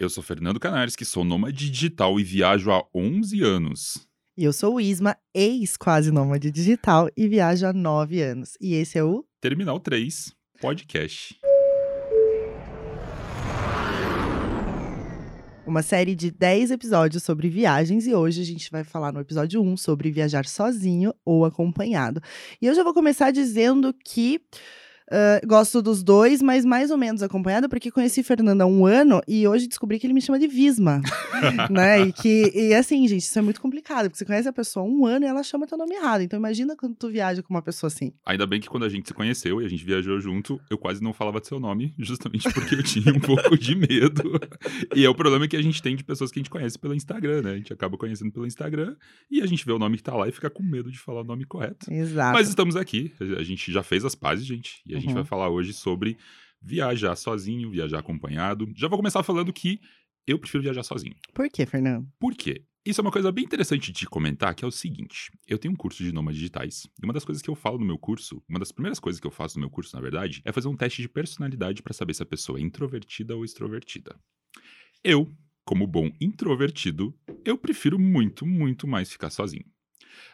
Eu sou Fernando Canares, que sou nômade digital e viajo há 11 anos. E eu sou o Isma, ex-quase nômade digital e viajo há 9 anos. E esse é o Terminal 3 Podcast. Uma série de 10 episódios sobre viagens e hoje a gente vai falar no episódio 1 sobre viajar sozinho ou acompanhado. E eu já vou começar dizendo que Uh, gosto dos dois, mas mais ou menos acompanhada, porque conheci Fernando há um ano e hoje descobri que ele me chama de Visma. né? E que, e assim, gente, isso é muito complicado, porque você conhece a pessoa há um ano e ela chama teu nome errado. Então imagina quando tu viaja com uma pessoa assim. Ainda bem que quando a gente se conheceu e a gente viajou junto, eu quase não falava de seu nome, justamente porque eu tinha um pouco de medo. E é o problema que a gente tem de pessoas que a gente conhece pelo Instagram, né? A gente acaba conhecendo pelo Instagram e a gente vê o nome que tá lá e fica com medo de falar o nome correto. Exato. Mas estamos aqui, a gente já fez as pazes, gente, e a gente vai falar hoje sobre viajar sozinho, viajar acompanhado. Já vou começar falando que eu prefiro viajar sozinho. Por quê, Fernando? Por quê? Isso é uma coisa bem interessante de comentar, que é o seguinte: eu tenho um curso de nômades digitais, e uma das coisas que eu falo no meu curso, uma das primeiras coisas que eu faço no meu curso, na verdade, é fazer um teste de personalidade para saber se a pessoa é introvertida ou extrovertida. Eu, como bom introvertido, eu prefiro muito, muito mais ficar sozinho.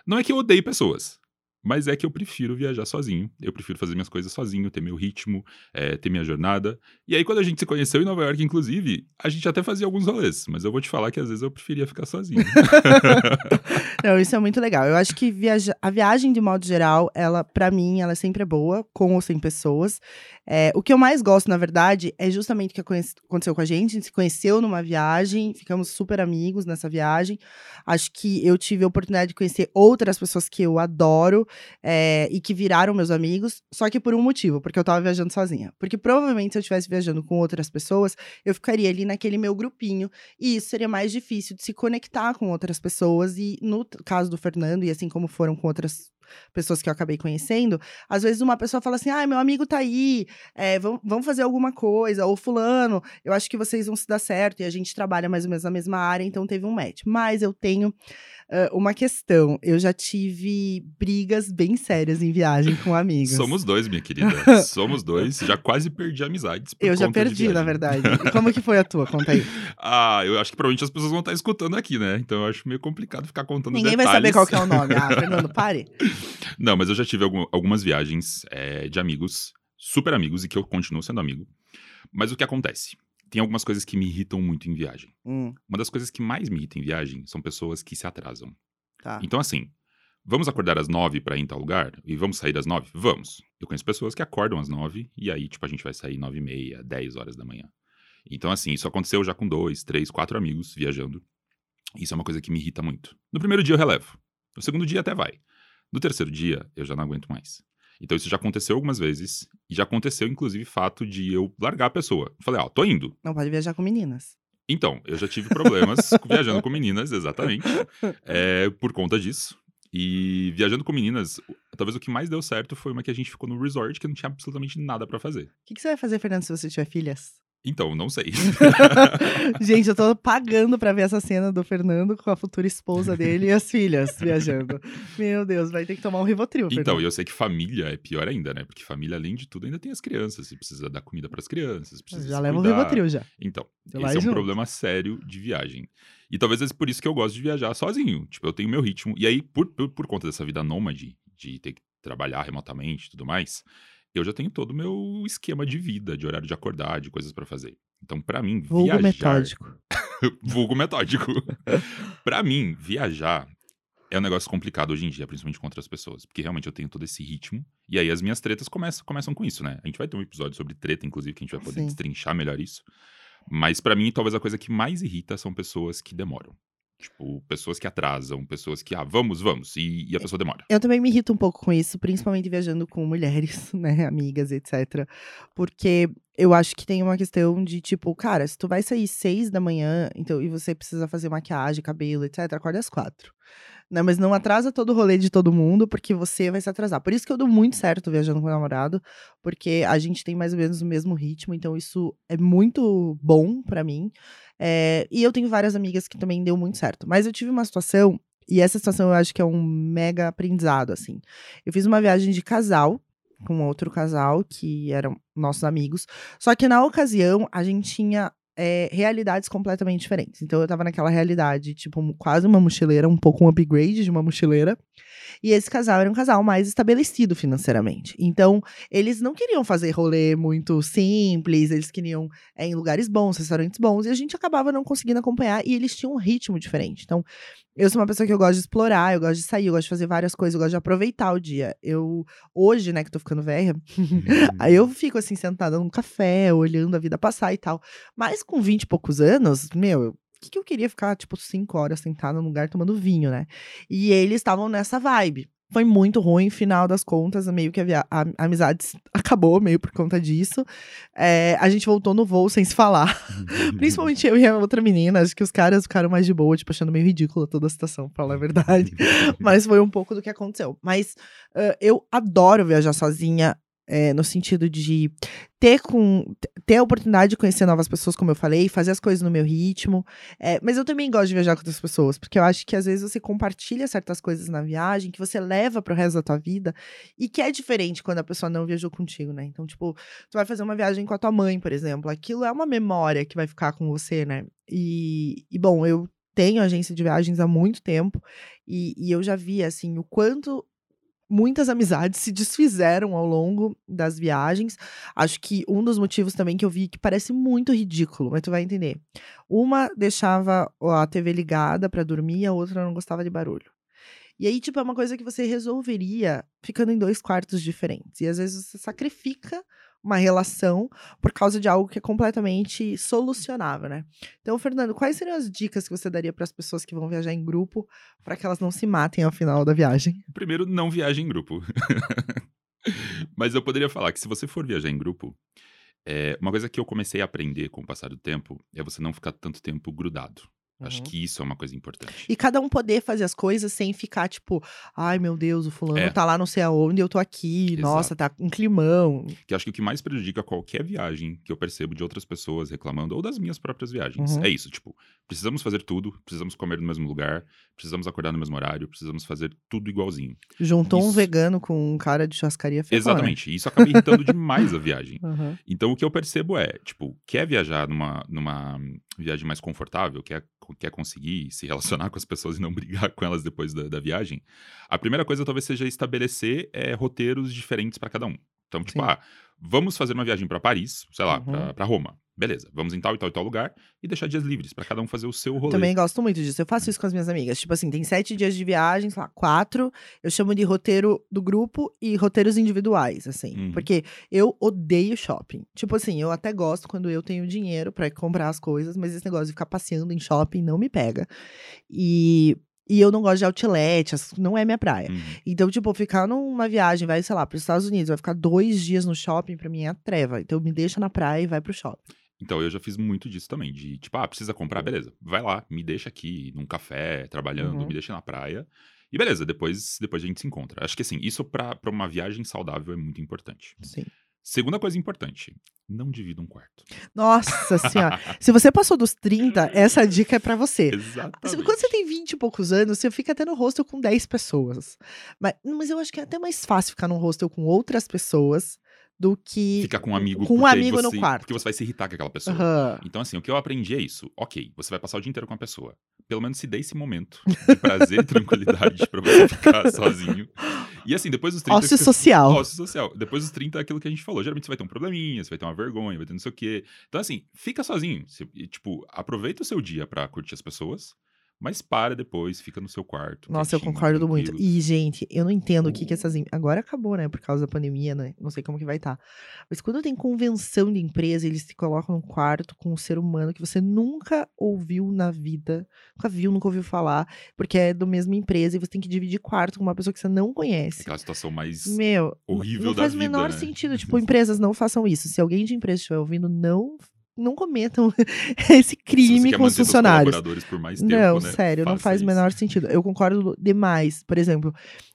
Não é que eu odeie pessoas, mas é que eu prefiro viajar sozinho. Eu prefiro fazer minhas coisas sozinho, ter meu ritmo, é, ter minha jornada. E aí, quando a gente se conheceu em Nova York, inclusive, a gente até fazia alguns rolês. Mas eu vou te falar que às vezes eu preferia ficar sozinho. Não, isso é muito legal. Eu acho que viaja... a viagem, de modo geral, ela, para mim, ela sempre é boa, com ou sem pessoas. É, o que eu mais gosto, na verdade, é justamente o que aconteceu com a gente. A gente se conheceu numa viagem, ficamos super amigos nessa viagem. Acho que eu tive a oportunidade de conhecer outras pessoas que eu adoro é, e que viraram meus amigos, só que por um motivo, porque eu tava viajando sozinha. Porque provavelmente se eu estivesse viajando com outras pessoas, eu ficaria ali naquele meu grupinho e isso seria mais difícil de se conectar com outras pessoas. E no caso do Fernando, e assim como foram com outras pessoas que eu acabei conhecendo, às vezes uma pessoa fala assim: ah, meu amigo tá aí, é, vamos, vamos fazer alguma coisa, ou fulano, eu acho que vocês vão se dar certo, e a gente trabalha mais ou menos na mesma área, então teve um match. Mas eu tenho uh, uma questão: eu já tive brigas bem sérias em viagem com amigos. Somos dois, minha querida. Somos dois. Já quase perdi amizades. eu já perdi, na verdade. E como que foi a tua? Conta aí. ah, eu acho que provavelmente as pessoas vão estar escutando aqui, né? Então eu acho meio complicado ficar contando Ninguém detalhes. vai saber qual que é o nome. Ah, Fernando, pare. Não, mas eu já tive algum, algumas viagens é, de amigos, super amigos, e que eu continuo sendo amigo. Mas o que acontece? Tem algumas coisas que me irritam muito em viagem. Hum. Uma das coisas que mais me irrita em viagem são pessoas que se atrasam. Tá. Então, assim, vamos acordar às nove para ir em tal lugar? E vamos sair às nove? Vamos. Eu conheço pessoas que acordam às nove e aí, tipo, a gente vai sair nove e meia, dez horas da manhã. Então, assim, isso aconteceu já com dois, três, quatro amigos viajando. Isso é uma coisa que me irrita muito. No primeiro dia eu relevo. No segundo dia até vai. No terceiro dia, eu já não aguento mais. Então isso já aconteceu algumas vezes. E já aconteceu, inclusive, fato de eu largar a pessoa. Falei, ó, tô indo. Não pode viajar com meninas. Então, eu já tive problemas viajando com meninas, exatamente. É, por conta disso. E viajando com meninas, talvez o que mais deu certo foi uma que a gente ficou no resort que não tinha absolutamente nada para fazer. O que, que, você vai fazer, Fernando, se você tiver filhas? Então, não sei. Gente, eu tô pagando pra ver essa cena do Fernando com a futura esposa dele e as filhas viajando. Meu Deus, vai ter que tomar um Rivotril. Então, e eu sei que família é pior ainda, né? Porque família, além de tudo, ainda tem as crianças. Você precisa dar comida pras crianças, precisa Já leva um Rivotril já. Então, esse é um junto. problema sério de viagem. E talvez é por isso que eu gosto de viajar sozinho. Tipo, eu tenho meu ritmo. E aí, por, por, por conta dessa vida nômade, de ter que trabalhar remotamente e tudo mais eu já tenho todo o meu esquema de vida, de horário de acordar, de coisas para fazer. Então, para mim, Vulgo viajar... metódico. Vulgo metódico. para mim, viajar é um negócio complicado hoje em dia, principalmente com outras pessoas. Porque realmente eu tenho todo esse ritmo. E aí as minhas tretas começam, começam com isso, né? A gente vai ter um episódio sobre treta, inclusive, que a gente vai poder Sim. destrinchar melhor isso. Mas para mim, talvez a coisa que mais irrita são pessoas que demoram. Tipo, pessoas que atrasam, pessoas que, ah, vamos, vamos, e, e, a pessoa demora. Eu também me irrito um pouco com isso, principalmente viajando com mulheres, né, amigas, etc. Porque eu acho que tem uma questão de, tipo, cara, se tu vai sair seis da manhã, então, e você precisa fazer maquiagem, cabelo, etc., acorda às quatro. Né, mas não atrasa todo o rolê de todo mundo, porque você vai se atrasar. Por isso que eu dou muito certo viajando com meu namorado, porque a gente tem mais ou menos o mesmo ritmo, então isso é muito bom para mim. É, e eu tenho várias amigas que também deu muito certo. Mas eu tive uma situação, e essa situação eu acho que é um mega aprendizado, assim. Eu fiz uma viagem de casal com outro casal, que eram nossos amigos. Só que na ocasião, a gente tinha é, realidades completamente diferentes. Então eu tava naquela realidade, tipo, quase uma mochileira, um pouco um upgrade de uma mochileira. E esse casal era um casal mais estabelecido financeiramente. Então, eles não queriam fazer rolê muito simples, eles queriam é, em lugares bons, restaurantes bons, e a gente acabava não conseguindo acompanhar, e eles tinham um ritmo diferente. Então, eu sou uma pessoa que eu gosto de explorar, eu gosto de sair, eu gosto de fazer várias coisas, eu gosto de aproveitar o dia. Eu, hoje, né, que tô ficando velha, aí eu fico assim, sentada num café, olhando a vida passar e tal. Mas com 20 e poucos anos, meu, o que, que eu queria ficar, tipo, cinco horas sentada num lugar tomando vinho, né? E eles estavam nessa vibe foi muito ruim, final das contas, meio que a, a, a amizade acabou meio por conta disso. É, a gente voltou no voo sem se falar. Principalmente eu e a outra menina, acho que os caras ficaram mais de boa, tipo, achando meio ridícula toda a situação, pra falar a verdade. Mas foi um pouco do que aconteceu. Mas uh, eu adoro viajar sozinha. É, no sentido de ter, com, ter a oportunidade de conhecer novas pessoas, como eu falei, fazer as coisas no meu ritmo. É, mas eu também gosto de viajar com outras pessoas, porque eu acho que às vezes você compartilha certas coisas na viagem que você leva pro resto da tua vida e que é diferente quando a pessoa não viajou contigo, né? Então, tipo, tu vai fazer uma viagem com a tua mãe, por exemplo. Aquilo é uma memória que vai ficar com você, né? E, e bom, eu tenho agência de viagens há muito tempo e, e eu já vi, assim, o quanto muitas amizades se desfizeram ao longo das viagens. Acho que um dos motivos também que eu vi que parece muito ridículo, mas tu vai entender. Uma deixava a TV ligada para dormir, a outra não gostava de barulho. E aí, tipo, é uma coisa que você resolveria ficando em dois quartos diferentes. E às vezes você sacrifica uma relação por causa de algo que é completamente solucionável, né? Então, Fernando, quais seriam as dicas que você daria para as pessoas que vão viajar em grupo para que elas não se matem ao final da viagem? Primeiro, não viaje em grupo. Mas eu poderia falar que se você for viajar em grupo, é, uma coisa que eu comecei a aprender com o passar do tempo é você não ficar tanto tempo grudado. Acho Uhum. que isso é uma coisa importante. E cada um poder fazer as coisas sem ficar tipo, ai meu Deus, o fulano É. tá lá não sei aonde, eu tô aqui, nossa, tá um climão. Que acho que o que mais prejudica qualquer viagem que eu percebo de outras pessoas reclamando, ou das minhas próprias viagens, Uhum. é isso, tipo, precisamos fazer tudo, precisamos comer no mesmo lugar, precisamos acordar no mesmo horário, precisamos fazer tudo igualzinho. Juntou um Isso. vegano com um cara de churrascaria né? Exatamente, isso acaba irritando demais a viagem. Uhum. Então o que eu percebo é, tipo, quer viajar numa, numa viagem mais confortável, quer, quer conseguir se relacionar com as pessoas e não brigar com elas depois da, da viagem, a primeira coisa talvez seja estabelecer é, roteiros diferentes para cada um. Então, tipo, Sim. ah, vamos fazer uma viagem para Paris, sei lá, Uhum. pra Roma. Beleza, vamos em tal e tal e tal lugar e deixar dias livres para cada um fazer o seu rolê. Também gosto muito disso. Eu faço isso com as minhas amigas. Tipo assim, tem sete dias de viagem, sei lá, quatro. Eu chamo de roteiro do grupo e roteiros individuais, assim. Uhum. Porque eu odeio shopping. Tipo assim, eu até gosto quando eu tenho dinheiro pra comprar as coisas, mas esse negócio de ficar passeando em shopping não me pega. E, e eu não gosto de outlet, não é minha praia. Uhum. Então, tipo, ficar numa viagem, vai, sei lá, pros Estados Unidos, vai ficar dois dias no shopping, pra mim é a treva. Então, me deixa na praia e vai pro shopping. Então, eu já fiz muito disso também, de tipo, ah, precisa comprar, beleza, vai lá, me deixa aqui num café, trabalhando, Uhum. me deixa na praia. E beleza, depois, depois a gente se encontra. Acho que assim, isso pra, pra uma viagem saudável é muito importante. Sim. Segunda coisa importante, não divida um quarto. Nossa senhora. Se você passou dos 30, essa dica é pra você. Exatamente. Assim, Quando você tem 20 e poucos anos, você fica até no hostel com 10 pessoas. Mas, mas eu acho que é até mais fácil ficar num hostel com outras pessoas do que Ficar com um amigo com um amigo no você- quarto. Porque você vai se irritar com aquela pessoa. Aham. Então, assim, o que eu aprendi é isso. Ok, você vai passar o dia inteiro com a pessoa. Pelo menos se dê esse momento de prazer e tranquilidade pra você ficar sozinho. E assim, depois dos 30. Ócio social. Ócio social. Depois dos 30 é aquilo que a gente falou. Geralmente você vai ter um probleminha, você vai ter uma vergonha, vai ter não sei o quê. Então, assim, fica sozinho. Você- tipo, aproveita o seu dia pra curtir as pessoas, mas para depois, fica no seu quarto. Nossa, eu concordo muito. tranquilo. E, gente, eu não entendo o que que essas. Agora acabou, né? Por causa da pandemia, né? Não sei como que vai estar. Mas quando tem convenção de empresa, eles te colocam num quarto com um ser humano que você nunca ouviu na vida. Nunca viu, nunca ouviu falar. Porque é do mesma empresa e você tem que dividir quarto com uma pessoa que você não conhece. Aquela situação mais. Meu, horrível não da faz o vida, menor né? sentido. Tipo, empresas não façam isso. Se alguém de empresa estiver ouvindo, não, não cometam esse Se crime com os funcionários. mais tempo, Não, né? sério, não faz o menor sentido. Eu concordo demais. Por exemplo,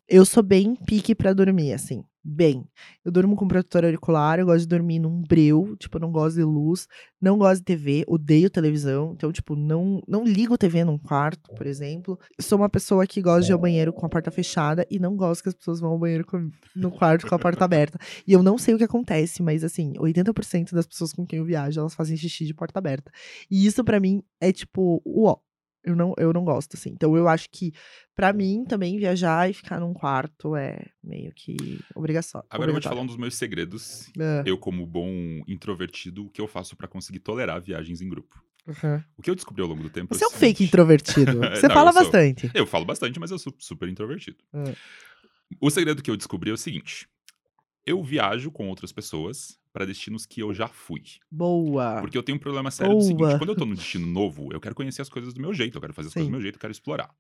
eu sou bem pique pra dormir, assim. bem. Eu durmo com protetor auricular, eu gosto de dormir num breu, tipo, eu não gosto de luz, não gosto de TV, odeio televisão, então, tipo, não, não ligo TV num quarto, por exemplo. Sou uma pessoa que gosta de ir ao banheiro com a porta fechada e não gosto que as pessoas vão ao banheiro com, no quarto com a porta aberta. E eu não sei o que acontece, mas assim, 80% das pessoas com quem eu viajo, elas fazem xixi de porta aberta. E isso para mim é tipo, uó, eu não, eu não gosto, assim. Então eu acho que, para mim, também viajar e ficar num quarto é meio que obrigação. Agora eu vou te falar um dos meus segredos. É. Eu, como bom introvertido, o que eu faço para conseguir tolerar viagens em grupo. Uhum. O que eu descobri ao longo do tempo. Você é, é um fake introvertido. Você não, fala eu bastante. Eu falo bastante, mas eu sou super introvertido. Uhum. O segredo que eu descobri é o seguinte: eu viajo com outras pessoas para destinos que eu já fui. Boa. Porque eu tenho um problema sério Boa. do seguinte: quando eu tô num destino novo, eu quero conhecer as coisas do meu jeito, eu quero fazer as Sim. coisas do meu jeito, eu quero explorar.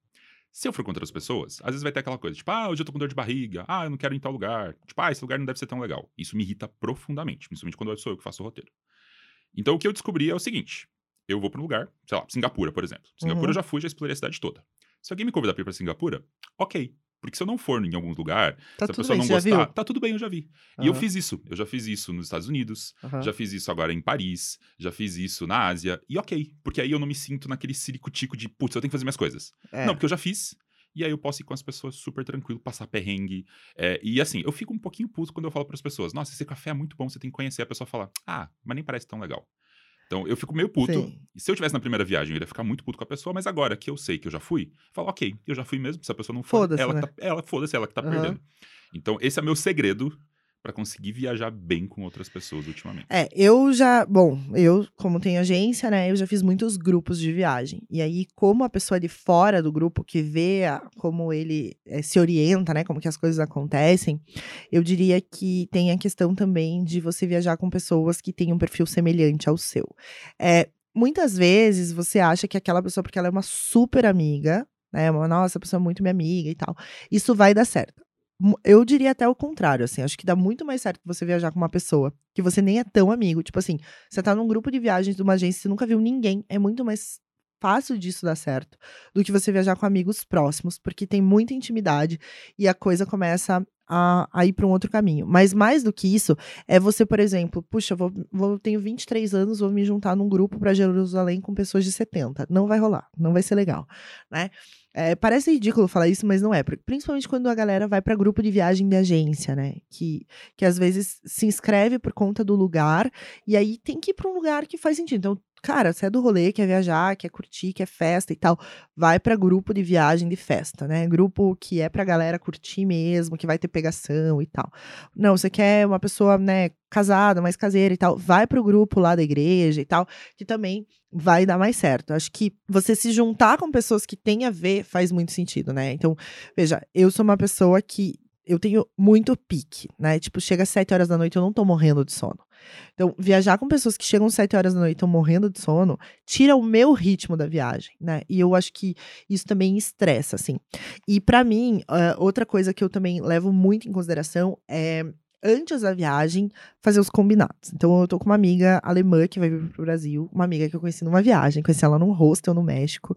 Se eu for com outras pessoas, às vezes vai ter aquela coisa, tipo, ah, hoje eu tô com dor de barriga, ah, eu não quero ir em tal lugar. Tipo, ah, esse lugar não deve ser tão legal. Isso me irrita profundamente, principalmente quando sou eu que faço o roteiro. Então o que eu descobri é o seguinte: eu vou para um lugar, sei lá, Singapura, por exemplo. Singapura uhum. eu já fui, já explorei a cidade toda. Se alguém me convidar pra ir pra Singapura, ok. Porque se eu não for em algum lugar, tá se a pessoa bem, não gostar, tá tudo bem, eu já vi. Uhum. E eu fiz isso. Eu já fiz isso nos Estados Unidos, uhum. já fiz isso agora em Paris, já fiz isso na Ásia. E ok, porque aí eu não me sinto naquele ciricutico de, putz, eu tenho que fazer minhas coisas. É. Não, porque eu já fiz. E aí eu posso ir com as pessoas super tranquilo, passar perrengue. É, e assim, eu fico um pouquinho puto quando eu falo para as pessoas: Nossa, esse café é muito bom, você tem que conhecer. A pessoa fala: Ah, mas nem parece tão legal. Então eu fico meio puto. Sim. E se eu tivesse na primeira viagem, eu iria ficar muito puto com a pessoa, mas agora que eu sei que eu já fui, eu falo, ok, eu já fui mesmo. Se a pessoa não for, ela, né? tá, ela foda-se, ela que tá uhum. perdendo. Então, esse é meu segredo para conseguir viajar bem com outras pessoas ultimamente? É, eu já, bom, eu como tenho agência, né, eu já fiz muitos grupos de viagem. E aí, como a pessoa de fora do grupo que vê a, como ele é, se orienta, né, como que as coisas acontecem, eu diria que tem a questão também de você viajar com pessoas que têm um perfil semelhante ao seu. É, muitas vezes você acha que aquela pessoa, porque ela é uma super amiga, né, uma nossa pessoa é muito minha amiga e tal, isso vai dar certo eu diria até o contrário, assim. Acho que dá muito mais certo você viajar com uma pessoa que você nem é tão amigo. Tipo assim, você tá num grupo de viagens de uma agência, você nunca viu ninguém. É muito mais fácil disso dar certo do que você viajar com amigos próximos, porque tem muita intimidade e a coisa começa a, a ir para um outro caminho. Mas mais do que isso, é você, por exemplo, puxa, vou, vou tenho 23 anos, vou me juntar num grupo para Jerusalém com pessoas de 70. Não vai rolar, não vai ser legal, né? É, parece ridículo falar isso, mas não é. Principalmente quando a galera vai para grupo de viagem de agência, né? Que, que às vezes se inscreve por conta do lugar e aí tem que ir para um lugar que faz sentido. Então, cara, você é do rolê, quer viajar, quer curtir, quer festa e tal, vai para grupo de viagem de festa, né? Grupo que é pra galera curtir mesmo, que vai ter pegação e tal. Não, você quer uma pessoa, né, casada, mais caseira e tal, vai pro grupo lá da igreja e tal, que também vai dar mais certo. Acho que você se juntar com pessoas que têm a ver faz muito sentido, né? Então, veja, eu sou uma pessoa que eu tenho muito pique, né? Tipo, chega às 7 horas da noite, eu não tô morrendo de sono. Então, viajar com pessoas que chegam às 7 horas da noite e estão morrendo de sono, tira o meu ritmo da viagem, né? E eu acho que isso também estressa, assim. E para mim, uh, outra coisa que eu também levo muito em consideração é antes da viagem, fazer os combinados. Então, eu tô com uma amiga alemã que vai vir pro Brasil, uma amiga que eu conheci numa viagem, conheci ela num hostel no México.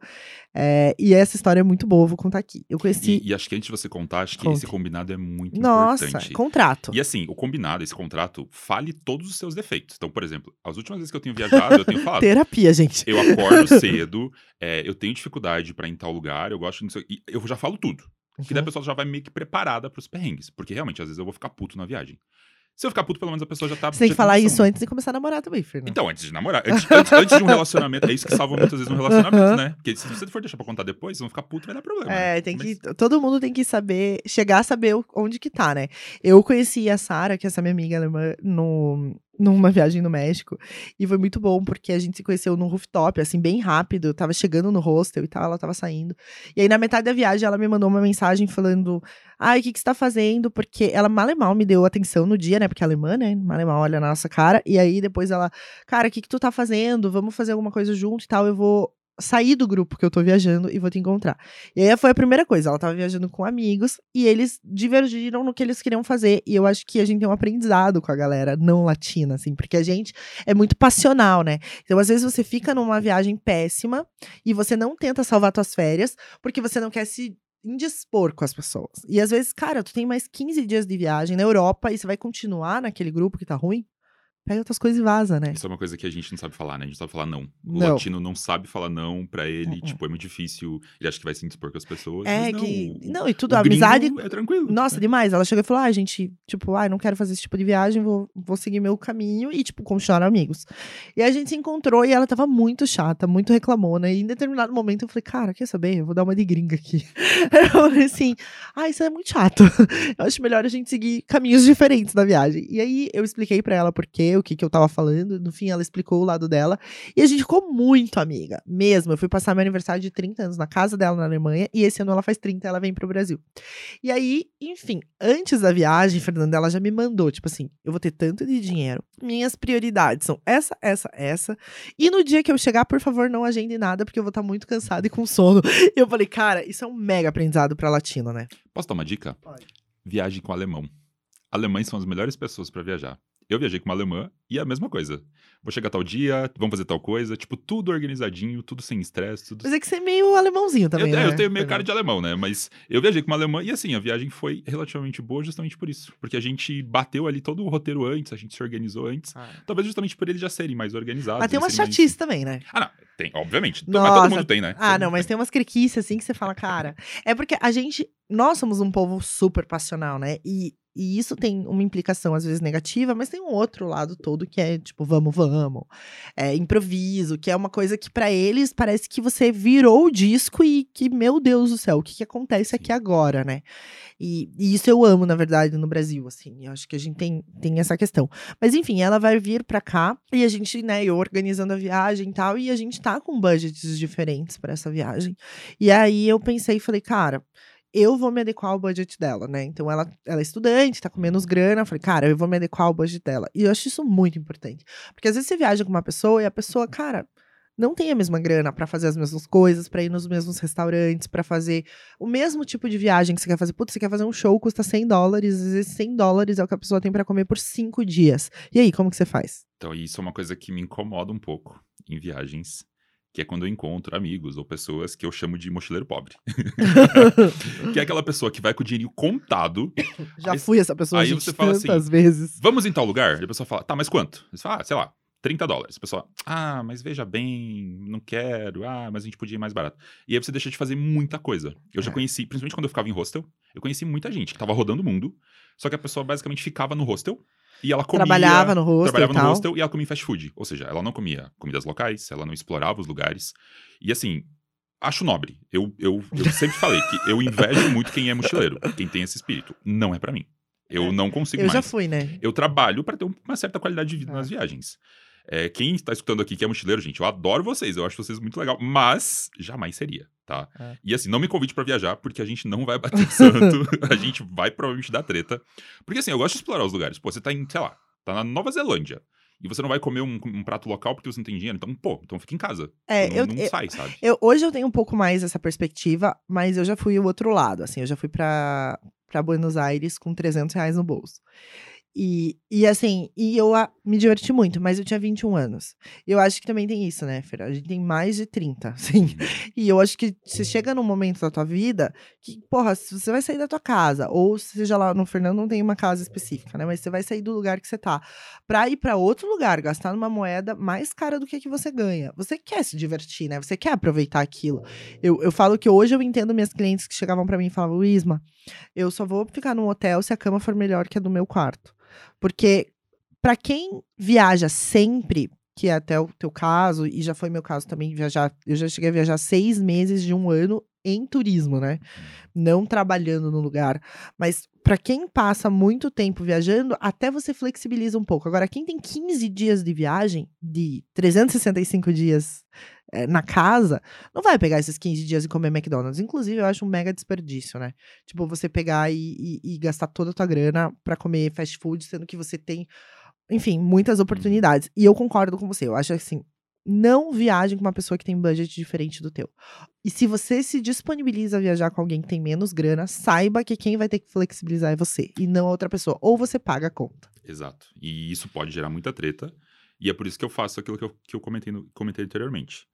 É, e essa história é muito boa, vou contar aqui. Eu conheci. E, e acho que antes de você contar, acho que Conte. esse combinado é muito Nossa, importante. contrato. E assim, o combinado, esse contrato, fale todos os seus defeitos. Então, por exemplo, as últimas vezes que eu tenho viajado, eu tenho falado. Terapia, gente. Eu acordo cedo, é, eu tenho dificuldade para ir em tal lugar, eu gosto de. Eu já falo tudo. Uhum. Que daí a pessoa já vai meio que preparada pros perrengues. Porque realmente, às vezes eu vou ficar puto na viagem. Se eu ficar puto, pelo menos a pessoa já tá. Você tem que falar isso antes de começar a namorar também, Fernando. Então, antes de namorar. Antes, antes, antes, de um relacionamento. É isso que salva muitas vezes um relacionamento, uhum. né? Porque se você for deixar pra contar depois, vão ficar puto, vai dar problema. É, tem Mas... que. Todo mundo tem que saber. Chegar a saber onde que tá, né? Eu conheci a Sara, que é essa minha amiga alemã, no, numa viagem no México. E foi muito bom, porque a gente se conheceu num rooftop, assim, bem rápido. Eu tava chegando no hostel e tal, ela tava saindo. E aí, na metade da viagem, ela me mandou uma mensagem falando: Ai, o que, que você tá fazendo? Porque ela mal me deu atenção no dia, né? Porque é alemã, né? Mal olha na nossa cara. E aí, depois ela, cara, o que, que tu tá fazendo? Vamos fazer alguma coisa junto e tal. Eu vou sair do grupo que eu tô viajando e vou te encontrar. E aí foi a primeira coisa, ela tava viajando com amigos e eles divergiram no que eles queriam fazer. E eu acho que a gente tem um aprendizado com a galera não latina, assim, porque a gente é muito passional, né? Então, às vezes você fica numa viagem péssima e você não tenta salvar suas férias porque você não quer se indispor com as pessoas. E às vezes, cara, tu tem mais 15 dias de viagem na Europa e você vai continuar naquele grupo que tá ruim? Pega outras coisas e vaza, né? Isso é uma coisa que a gente não sabe falar, né? A gente sabe falar não. O Não. latino não sabe falar não pra ele, Uh-uh. tipo, é muito difícil. Ele acha que vai se indispor com as pessoas. É não, que. Não, e tudo, a amizade. É tranquilo. Nossa, demais. Ela chegou e falou: ah, gente, tipo, ah, não quero fazer esse tipo de viagem, vou, vou seguir meu caminho e, tipo, continuar amigos. E a gente se encontrou e ela tava muito chata, muito reclamona. E em determinado momento eu falei, cara, quer saber? Eu vou dar uma de gringa aqui. Eu falei assim: ah, isso é muito chato. Eu acho melhor a gente seguir caminhos diferentes na viagem. E aí eu expliquei pra ela por quê, o que, que eu tava falando. No fim, ela explicou o lado dela. E a gente ficou muito amiga, mesmo. Eu fui passar meu aniversário de 30 anos na casa dela na Alemanha. E esse ano ela faz 30, ela vem pro Brasil. E aí, enfim, antes da viagem, Fernanda, ela já me mandou, tipo assim, eu vou ter tanto de dinheiro. Minhas prioridades são essa, essa, essa. E no dia que eu chegar, por favor, não agende nada, porque eu vou estar muito cansada e com sono. E eu falei, cara, isso é um mega aprendizado pra latino, né? Posso dar uma dica? Pode. Viagem com alemão. Alemães são as melhores pessoas pra viajar. Eu viajei com uma alemã e é a mesma coisa. Vou chegar tal dia, vamos fazer tal coisa, tipo, tudo organizadinho, tudo sem estresse, tudo Mas é que você é meio alemãozinho também, eu, né? eu tenho meio cara de alemão, né? Mas eu viajei com uma alemã e assim, a viagem foi relativamente boa justamente por isso. Porque a gente bateu ali todo o roteiro antes, a gente se organizou antes. Ah. Talvez justamente por eles já serem mais organizados. Mas tem eles uma serem mais- chatice também, né? Ah, não. Tem, obviamente. Mas Nossa. todo mundo tem, né? Ah, Todo não, mas tem. tem umas criquices assim que você fala, cara. É porque a gente. Nós somos um povo super passional, né? E, e isso tem uma implicação, às vezes, negativa, mas tem um outro lado todo que é, tipo, vamos, vamos. É improviso, que é uma coisa que pra eles parece que você virou o disco e que, meu Deus do céu, o que, que acontece aqui agora, né? E, e isso eu amo, na verdade, no Brasil, assim. Eu acho que a gente tem, tem essa questão. Mas enfim, ela vai vir pra cá e a gente, né, eu organizando a viagem e tal, e a gente tá com budgets diferentes pra essa viagem. E aí eu pensei e falei, cara, eu vou me adequar ao budget dela, né? Então ela, ela é estudante, tá com menos grana. Eu falei, cara, eu vou me adequar ao budget dela. E eu acho isso muito importante. Porque às vezes você viaja com uma pessoa e a pessoa, cara, não tem a mesma grana pra fazer as mesmas coisas, pra ir nos mesmos restaurantes, pra fazer o mesmo tipo de viagem que você quer fazer. Putz, você quer fazer um show, custa 100 dólares, às vezes 100 dólares é o que a pessoa tem pra comer por cinco dias. E aí, como que você faz? Então, isso é uma coisa que me incomoda um pouco em viagens. Que é quando eu encontro amigos ou pessoas que eu chamo de mochileiro pobre. que é aquela pessoa que vai com o dinheirinho contado. Já Aí- fui essa pessoa aí gente, você fala assim, tantas vezes. Vamos em tal lugar? E a pessoa fala, tá, mas quanto? Você fala, ah, sei lá, 30 dólares. A pessoa, ah, mas veja bem, não quero, ah, mas a gente podia ir mais barato. E aí você deixa de fazer muita coisa. Eu já É. conheci, principalmente quando eu ficava em hostel, eu conheci muita gente que tava rodando o mundo, só que a pessoa basicamente ficava no hostel e ela comia... Trabalhava no hostel Trabalhava e no tal. hostel e ela comia fast food. Ou seja, ela não comia comidas locais, ela não explorava os lugares. E assim, acho nobre. Eu, eu, eu sempre falei que eu invejo muito quem é mochileiro, quem tem esse espírito. Não é pra mim. Eu É. não consigo Eu mais já fui, né? eu trabalho para ter um- uma certa qualidade de vida É. nas viagens. É, quem está escutando aqui que é mochileiro, gente, eu adoro vocês, eu acho vocês muito legal, mas jamais seria, tá? É. E assim, não me convide para viajar, porque a gente não vai bater santo, a gente vai provavelmente dar treta. Porque assim, eu gosto de explorar os lugares. Pô, você tá em, sei lá, tá na Nova Zelândia. E você não vai comer um, um prato local porque você não tem dinheiro. Então, pô, então fica em casa. É, não eu, não eu- sai, sabe? eu- hoje eu tenho um pouco mais essa perspectiva, mas eu já fui o outro lado, assim, eu já fui pra, pra Buenos Aires com 300 reais no bolso. E, e assim, e eu a- me diverti muito, mas eu tinha 21 anos. Eu acho que também tem isso, né, Fer? A gente tem mais de 30, assim. E eu acho que você chega num momento da tua vida que, porra, se você vai sair da tua casa, ou seja lá, no Fernando não tem uma casa específica, né? Mas você vai sair do lugar que você tá, pra ir pra outro lugar, gastar numa moeda mais cara do que a que você ganha. Você quer se divertir, né? Você quer aproveitar aquilo. Eu, eu falo que hoje eu entendo minhas clientes que chegavam pra mim e falavam, Isma, eu só vou ficar num hotel se a cama for melhor que a do meu quarto. Porque pra quem viaja sempre, que é até o teu caso, e já foi meu caso também, viajar, eu já cheguei a viajar seis meses de um ano em turismo, né? Não trabalhando no lugar. Mas pra quem passa muito tempo viajando, até você flexibiliza um pouco. Agora, quem tem 15 dias de viagem, de 365 dias eh, na casa, não vai pegar esses 15 dias e comer McDonald's. Inclusive, eu acho um mega desperdício, né? Tipo, você pegar e, e- e gastar toda a tua grana pra comer fast food, sendo que você tem, enfim, muitas oportunidades. E eu concordo com você. Eu acho assim, não viajem com uma pessoa que tem budget diferente do teu. E se você se disponibiliza a viajar com alguém que tem menos grana, saiba que quem vai ter que flexibilizar é você e não a outra pessoa. Ou você paga a conta. Exato. E isso pode gerar muita treta. E é por isso que eu faço aquilo que eu, que eu comentei, no- comentei anteriormente.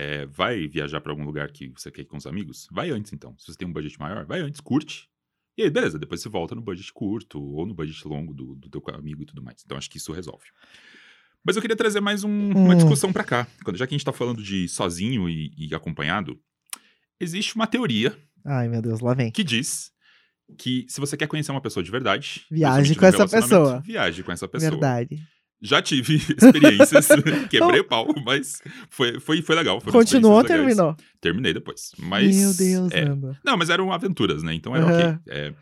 É, vai viajar pra algum lugar que você quer ir com os amigos? Vai antes, então. Se você tem um budget maior, vai antes, curte. E aí, beleza, depois você volta no budget curto ou no budget longo do, do teu amigo e tudo mais. Então, acho que isso resolve. Mas eu queria trazer mais um- uma Hum. discussão pra cá. Quando, já que a gente tá falando de sozinho e, e acompanhado, existe uma teoria Ai, meu Deus, lá vem. que diz que se você quer conhecer uma pessoa de verdade, Viaje com essa pessoa. Viaje com essa pessoa. Verdade. Já tive experiências, quebrei o pau, mas foi, foi, foi legal. Continuou ou terminou? Terminei depois. Mas, Meu Deus, é. Não, mas eram aventuras, né? Então era Aham. ok. É.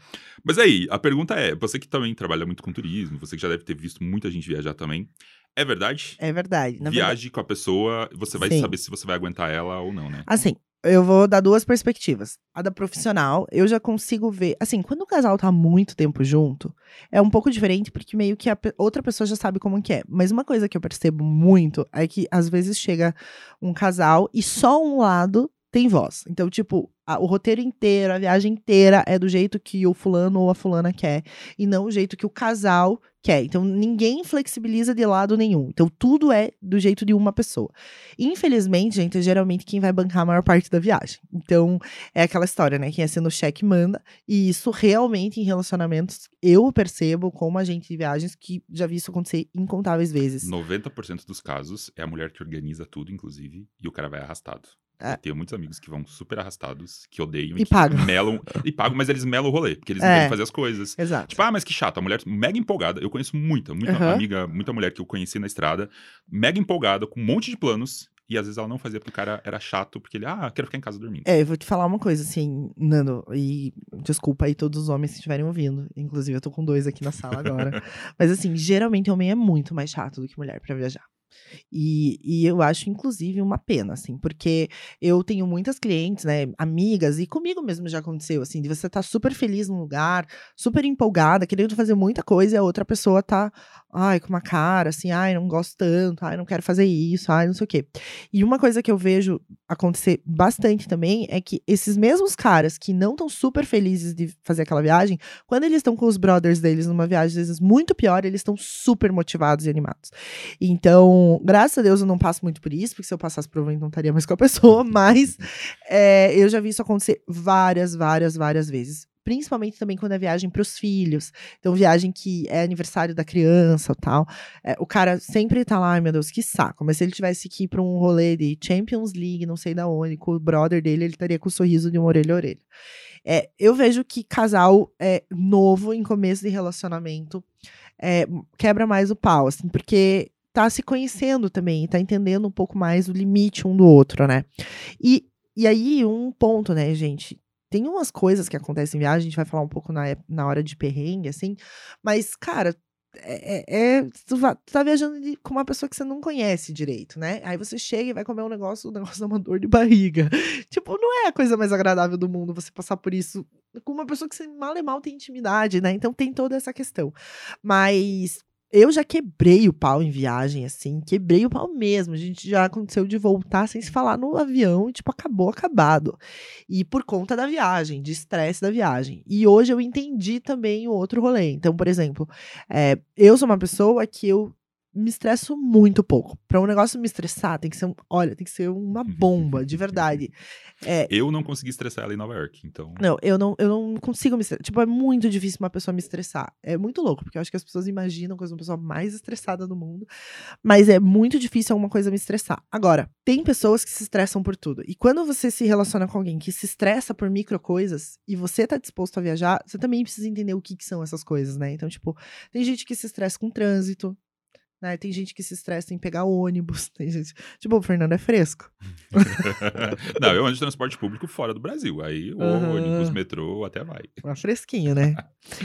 Mas aí, a pergunta é: você que também trabalha muito com turismo, você que já deve ter visto muita gente viajar também, é verdade? É verdade. Na verdade. Viaje com a pessoa, você vai Sim. saber se você vai aguentar ela ou não, né? Assim, eu vou dar duas perspectivas. A da profissional, eu já consigo ver. Assim, quando o casal tá muito tempo junto, é um pouco diferente, porque meio que a outra pessoa já sabe como que é. Mas uma coisa que eu percebo muito é que às vezes chega um casal e só um lado tem voz. Então, tipo, a- o roteiro inteiro, a viagem inteira é do jeito que o fulano ou a fulana quer, e não o jeito que o casal quer. Então, ninguém flexibiliza de lado nenhum. Então, tudo é do jeito de uma pessoa. Infelizmente, gente, é geralmente quem vai bancar a maior parte da viagem. Então, é aquela história, né? Quem assina o cheque manda. E isso realmente em relacionamentos, eu percebo como agente de viagens que já vi isso acontecer incontáveis vezes. 90% dos casos é a mulher que organiza tudo, inclusive, e o cara vai arrastado. É. Eu tenho muitos amigos que vão super arrastados, que odeiam E que pagam. melam. E pagam, mas eles melam o rolê, porque eles não É. querem fazer as coisas. Exato. Tipo, ah, mas que chato, a mulher mega empolgada. Eu conheço muita, muita Aham. amiga, muita mulher que eu conheci na estrada, mega empolgada, com um monte de planos, e às vezes ela não fazia porque o cara era chato, porque ele, ah, quero ficar em casa dormindo. É, eu vou te falar uma coisa, assim, Nando, e desculpa aí todos os homens que estiverem ouvindo. Inclusive, eu tô com dois aqui na sala agora. Mas, assim, geralmente homem é muito mais chato do que mulher pra viajar. E, e eu acho, inclusive, uma pena, assim, porque eu tenho muitas clientes, né, amigas, e comigo mesmo já aconteceu, assim, de você estar super feliz num lugar, super empolgada, querendo fazer muita coisa, e a outra pessoa tá, ai, com uma cara, assim, ai, não gosto tanto, ai, não quero fazer isso, ai, não sei o quê. E uma coisa que eu vejo acontecer bastante também é que esses mesmos caras que não estão super felizes de fazer aquela viagem, quando eles estão com os brothers deles numa viagem, às vezes muito pior, eles estão super motivados e animados. Então, graças a Deus eu não passo muito por isso, porque se eu passasse, provavelmente não estaria mais com a pessoa, mas é, eu já vi isso acontecer várias, várias, várias vezes. Principalmente também quando é viagem para os filhos. Então, viagem que é aniversário da criança ou tal. É, o cara sempre tá lá, ai meu Deus, que saco. Mas se ele tivesse que ir pra um rolê de Champions League, não sei da onde, com o brother dele, ele estaria com o sorriso de uma orelha a orelha. É, eu vejo que casal é, novo em começo de relacionamento é, quebra mais o pau, assim, porque tá se conhecendo também, tá entendendo um pouco mais o limite um do outro, né? E, e aí, um ponto, né, gente? Tem umas coisas que acontecem em viagem, a gente vai falar um pouco na, na hora de perrengue, assim, mas, cara, é, é- é- tu, tu tá viajando de- com uma pessoa que você não conhece direito, né? Aí você chega e vai comer um negócio, o negócio dá uma dor de barriga. tipo, não é a coisa mais agradável do mundo você passar por isso com uma pessoa que você mal e mal tem intimidade, né? Então tem toda essa questão. Mas eu já quebrei o pau em viagem, assim, quebrei o pau mesmo. A gente já aconteceu de voltar sem se falar no avião e, tipo, acabou, acabado. E por conta da viagem, de estresse da viagem. E hoje eu entendi também o outro rolê. Então, por exemplo, é, eu sou uma pessoa que eu me estresso muito pouco. Pra um negócio me estressar, tem que ser, um, olha, tem que ser uma bomba, de verdade. É, Eu não consegui estressar ela em Nova York, então. não, eu não, eu não consigo me estressar. Tipo, é muito difícil uma pessoa me estressar. É muito louco, porque eu acho que as pessoas imaginam que eu sou a pessoa mais estressada do mundo. Mas é muito difícil alguma coisa me estressar. Agora, tem pessoas que se estressam por tudo. E quando você se relaciona com alguém que se estressa por micro coisas e você tá disposto a viajar, você também precisa entender o que, que são essas coisas, né? Então, tipo, tem gente que se estressa com trânsito. Né? Tem gente que se estressa em pegar ônibus. Tem gente. Tipo, o Fernando é fresco. não, eu ando de transporte público fora do Brasil. Aí o Aham. ônibus, metrô, até vai. Uma fresquinha, né?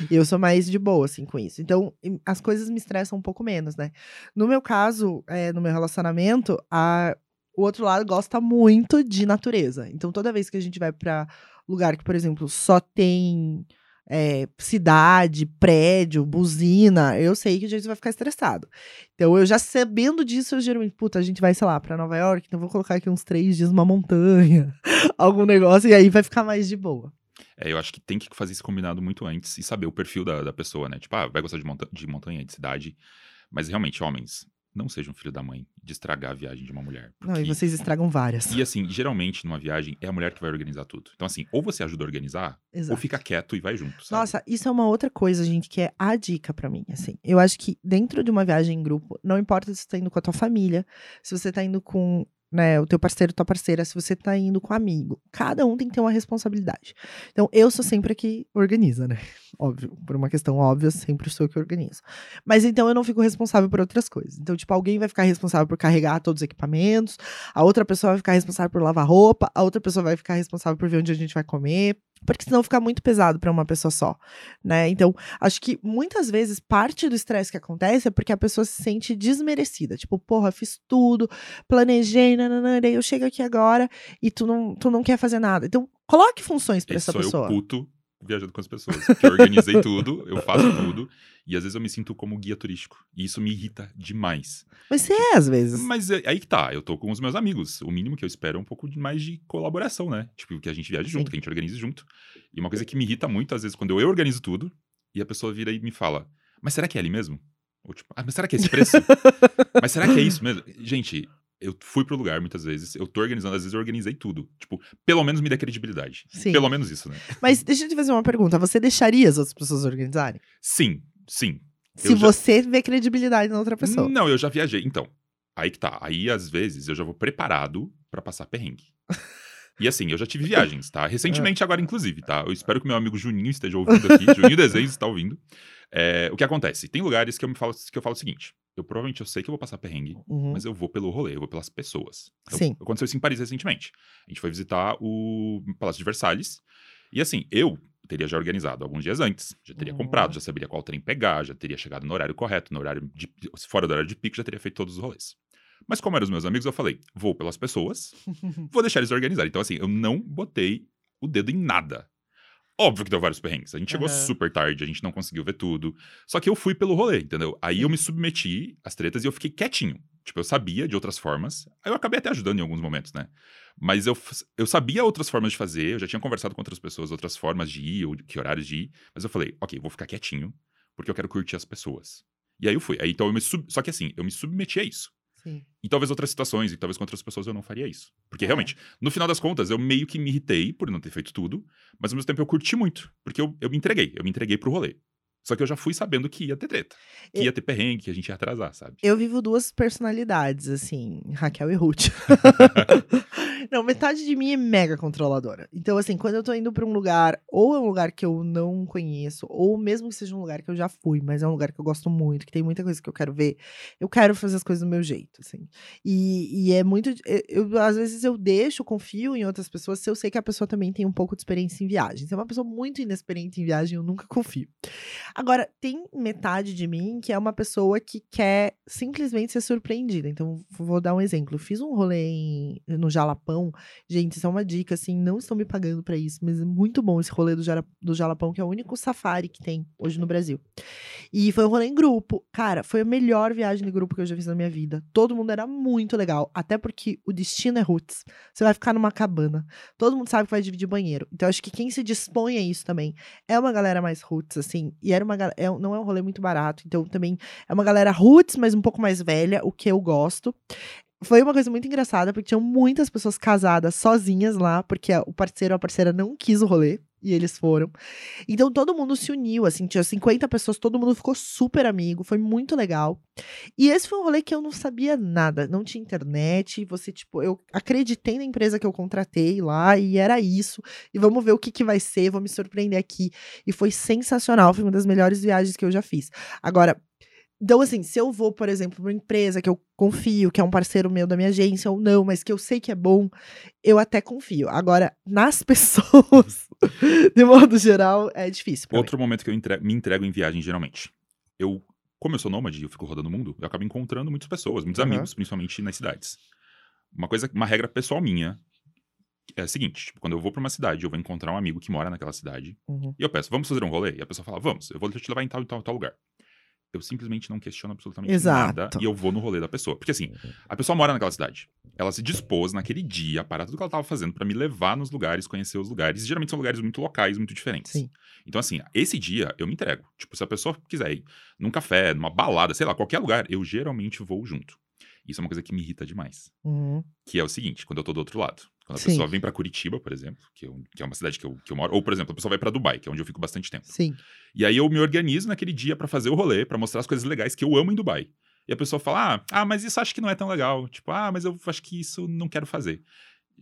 E eu sou mais de boa, assim, com isso. Então, as coisas me estressam um pouco menos, né? No meu caso, é, no meu relacionamento, a, o outro lado gosta muito de natureza. Então, toda vez que a gente vai pra lugar que, por exemplo, só tem é, cidade, prédio, buzina, eu sei que a gente vai ficar estressado. Então, eu já sabendo disso, eu geralmente, puta, a gente vai, sei lá, pra Nova York, então vou colocar aqui uns três dias numa montanha, algum negócio, e aí vai ficar mais de boa. É, eu acho que tem que fazer esse combinado muito antes e saber o perfil da, da pessoa, né? Tipo, ah, vai gostar de, monta de montanha, de cidade. Mas realmente, homens, não seja um filho da mãe de estragar a viagem de uma mulher. Não, e porque- vocês estragam várias. E assim, geralmente numa viagem é a mulher que vai organizar tudo. Então assim, ou você ajuda a organizar, ou Exato. fica quieto e vai junto, sabe? Nossa, isso é uma outra coisa, gente, que é a dica pra mim, assim. Eu acho que dentro de uma viagem em grupo, não importa se você tá indo com a tua família, se você tá indo com, né, o teu parceiro, tua parceira, se você tá indo com um amigo, cada um tem que ter uma responsabilidade. Então, eu sou sempre a que organiza, né? Óbvio, por uma questão óbvia, sempre sou eu que organizo. Mas então eu não fico responsável por outras coisas. Então, tipo, alguém vai ficar responsável por carregar todos os equipamentos, a outra pessoa vai ficar responsável por lavar roupa, a outra pessoa vai ficar responsável por ver onde a gente vai comer, porque senão fica muito pesado pra uma pessoa só, né? Então, acho que muitas vezes parte do estresse que acontece é porque a pessoa se sente desmerecida. Tipo, porra, fiz tudo, planejei, nananã, eu chego aqui agora e tu não, tu não quer fazer nada. Então, coloque funções pra Esse essa pessoa. eu puto viajando com as pessoas. Que eu organizei tudo, eu faço tudo. E às vezes eu me sinto como guia turístico. E isso me irrita demais. Mas você é, às vezes. Mas é- aí que tá, eu tô com os meus amigos. O mínimo que eu espero é um pouco mais de colaboração, né? Tipo, que a gente viaje junto, Sim. que a gente organize junto. E uma coisa que me irrita muito, às vezes, quando eu organizo tudo, e a pessoa vira e me fala, mas será que é ali mesmo? Ou tipo, ah, mas será que é esse preço? mas será que é isso mesmo? Gente, eu fui pro lugar muitas vezes, eu tô organizando, às vezes eu organizei tudo. Tipo, pelo menos me dê credibilidade. Sim. Pelo menos isso, né? Mas deixa eu te fazer uma pergunta. Você deixaria as outras pessoas organizarem? Sim, sim. Se Eu já- você vê credibilidade na outra pessoa. Não, eu já viajei. Então, aí que tá. Aí, às vezes, eu já vou preparado pra passar perrengue. E assim, eu já tive viagens, tá? Recentemente, agora, inclusive, tá? Eu espero que meu amigo Juninho esteja ouvindo aqui. Juninho Desenhos está ouvindo. É, o que acontece? Tem lugares que eu, me falo, que eu falo o seguinte: eu provavelmente eu sei que eu vou passar perrengue, Uhum. mas eu vou pelo rolê, eu vou pelas pessoas. Então, Sim. Aconteceu isso em Paris recentemente. A gente foi visitar o Palácio de Versalhes. E assim, eu teria já organizado alguns dias antes, já teria Uhum. comprado, já saberia qual trem pegar, já teria chegado no horário correto, no horário de, fora do horário de pico, já teria feito todos os rolês. Mas como eram os meus amigos, eu falei, vou pelas pessoas, vou deixar eles organizarem. Então assim, eu não botei o dedo em nada. Óbvio que deu vários perrengues. A gente chegou Aham. super tarde, a gente não conseguiu ver tudo. Só que eu fui pelo rolê, entendeu? Aí eu me submeti às tretas e eu fiquei quietinho. Tipo, eu sabia de outras formas. Aí eu acabei até ajudando em alguns momentos, né? Mas eu, eu sabia outras formas de fazer, eu já tinha conversado com outras pessoas, outras formas de ir, ou de que horários de ir. Mas eu falei, ok, vou ficar quietinho, porque eu quero curtir as pessoas. E aí eu fui. Aí, então eu me sub... Só que assim, eu me submeti a isso. Sim. E talvez outras situações, e talvez com outras pessoas eu não faria isso. Porque É. realmente, no final das contas, eu meio que me irritei por não ter feito tudo, mas ao mesmo tempo eu curti muito, porque eu, eu me entreguei, eu me entreguei pro rolê. Só que eu já fui sabendo que ia ter treta, que E- ia ter perrengue, que a gente ia atrasar, sabe? Eu vivo duas personalidades, assim, Raquel e Ruth. não, metade de mim é mega controladora. Então, assim, quando eu tô indo pra um lugar, ou é um lugar que eu não conheço, ou mesmo que seja um lugar que eu já fui, mas é um lugar que eu gosto muito, que tem muita coisa que eu quero ver, eu quero fazer as coisas do meu jeito, assim. E, e é muito. Eu, eu- às vezes eu deixo, confio em outras pessoas, se eu sei que a pessoa também tem um pouco de experiência em viagem. Se é uma pessoa muito inexperiente em viagem, eu nunca confio. Agora, tem metade de mim que é uma pessoa que quer simplesmente ser surpreendida. Então, vou dar um exemplo. Eu fiz um rolê em- no Jalapão. Gente, isso é uma dica, assim, não estão me pagando pra isso, mas é muito bom esse rolê do, do Jalapão, que é o único safari que tem hoje no Brasil. E foi um rolê em grupo. Cara, foi a melhor viagem de grupo que eu já fiz na minha vida. Todo mundo era muito legal. Até porque o destino é roots. Você vai ficar numa cabana. Todo mundo sabe que vai dividir banheiro. Então, acho que quem se dispõe a isso também é uma galera mais roots, assim. E era uma é, não é um rolê muito barato. Então, também é uma galera roots, mas um pouco mais velha, o que eu gosto. Foi uma coisa muito engraçada, porque tinham muitas pessoas casadas sozinhas lá, porque o parceiro ou a parceira não quis o rolê. E eles foram. Então todo mundo se uniu, assim, tinha 50 pessoas, todo mundo ficou super amigo, foi muito legal. E esse foi um rolê que eu não sabia nada, não tinha internet, você, tipo, eu acreditei na empresa que eu contratei lá e era isso. E vamos ver o que, que vai ser, vou me surpreender aqui. E foi sensacional, foi uma das melhores viagens que eu já fiz. Agora, então, assim, se eu vou, por exemplo, pra uma empresa que eu confio, que é um parceiro meu da minha agência ou não, mas que eu sei que é bom, eu até confio. Agora, nas pessoas, de modo geral, é difícil. pra mim. Outro momento que eu me entrego em viagem, geralmente. Eu, como eu sou nômade e eu fico rodando o mundo, eu acabo encontrando muitas pessoas, muitos Aham. amigos, principalmente nas cidades. Uma coisa, uma regra pessoal minha é a seguinte: tipo, quando eu vou pra uma cidade, eu vou encontrar um amigo que mora naquela cidade, Uhum. e eu peço, vamos fazer um rolê? E a pessoa fala, vamos, eu vou te levar em tal tal, tal lugar. Eu simplesmente não questiono absolutamente Exato. nada e eu vou no rolê da pessoa. Porque assim, a pessoa mora naquela cidade. Ela se dispôs naquele dia a parar tudo que ela tava fazendo pra me levar nos lugares, conhecer os lugares. E geralmente são lugares muito locais, muito diferentes. Sim. Então, assim, esse dia eu me entrego. Tipo, se a pessoa quiser ir num café, numa balada, sei lá, qualquer lugar, eu geralmente vou junto. Isso é uma coisa que me irrita demais. Uhum. Que é o seguinte, quando eu tô do outro lado. Quando a Sim. pessoa vem pra Curitiba, por exemplo, que, eu- que é uma cidade que eu, que eu moro, ou, por exemplo, a pessoa vai pra Dubai, que é onde eu fico bastante tempo. Sim. E aí eu me organizo naquele dia pra fazer o rolê, pra mostrar as coisas legais que eu amo em Dubai. E a pessoa fala: ah, ah, mas isso acho que não é tão legal. Tipo, ah, mas eu acho que isso não quero fazer.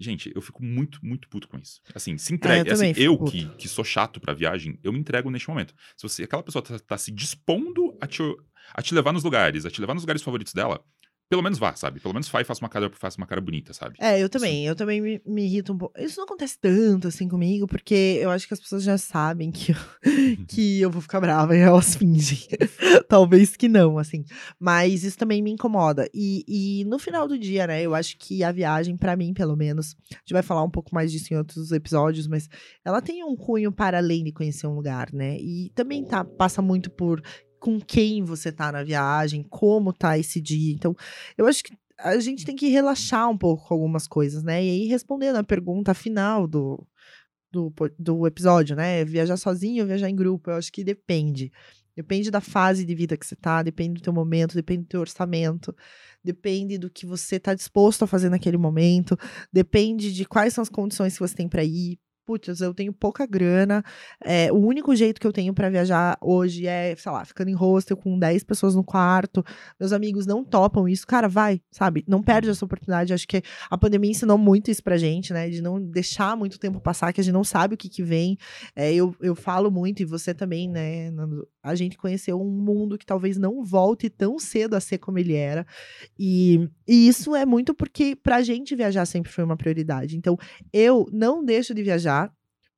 Gente, eu fico muito, muito puto com isso. Assim, se entregue. É, eu assim, eu que, que sou chato pra viagem, eu me entrego neste momento. Se você, aquela pessoa tá, tá se dispondo a te, a te levar nos lugares, a te levar nos lugares favoritos dela, pelo menos vá, sabe? Pelo menos vai e faça uma cara, faça uma cara bonita, sabe? É, eu também. Eu também me, me irrito um pouco. Isso não acontece tanto assim comigo, porque eu acho que as pessoas já sabem que eu, que eu vou ficar brava e elas fingem. Talvez que não, assim. Mas isso também me incomoda. E, e no final do dia, né, eu acho que a viagem, pra mim, pelo menos, a gente vai falar um pouco mais disso em outros episódios, mas ela tem um cunho para além de conhecer um lugar, né? E também tá, passa muito por com quem você tá na viagem, como tá esse dia. Então, eu acho que a gente tem que relaxar um pouco com algumas coisas, né? E aí, respondendo a pergunta final do, do, do episódio, né? Viajar sozinho ou viajar em grupo? Eu acho que depende. Depende da fase de vida que você tá, depende do teu momento, depende do teu orçamento, depende do que você tá disposto a fazer naquele momento, depende de quais são as condições que você tem para ir. Putz, eu tenho pouca grana. é, o único jeito que eu tenho para viajar hoje é, sei lá, ficando em hostel com 10 pessoas no quarto. Meus amigos não topam isso. Cara, vai, sabe? Não perde essa oportunidade. Acho que a pandemia ensinou muito isso pra gente, né? De não deixar muito tempo passar, que a gente não sabe o que, que vem. É, eu, eu falo muito, e você também, né? A gente conheceu um mundo que talvez não volte tão cedo a ser como ele era. E, e isso é muito porque pra gente viajar sempre foi uma prioridade. Então, eu não deixo de viajar